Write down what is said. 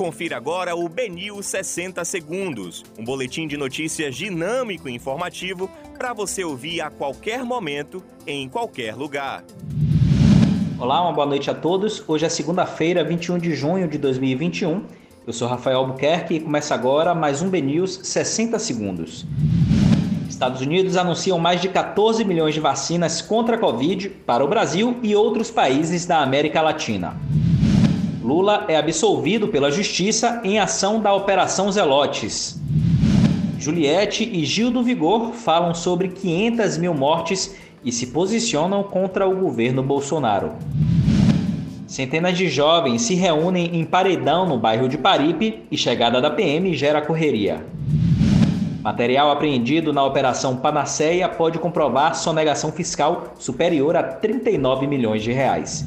Confira agora o Benil 60 Segundos, um boletim de notícias dinâmico e informativo para você ouvir a qualquer momento, em qualquer lugar. Olá, uma boa noite a todos. Hoje é segunda-feira, 21 de junho de 2021. Eu sou Rafael Albuquerque e começa agora mais um BNews 60 Segundos. Estados Unidos anunciam mais de 14 milhões de vacinas contra a Covid para o Brasil e outros países da América Latina. Lula é absolvido pela Justiça em ação da Operação Zelotes. Juliette e Gil do Vigor falam sobre 500 mil mortes e se posicionam contra o governo Bolsonaro. Centenas de jovens se reúnem em paredão no bairro de Paripe e chegada da PM gera correria. Material apreendido na Operação Panaceia pode comprovar sonegação fiscal superior a 39 milhões de reais.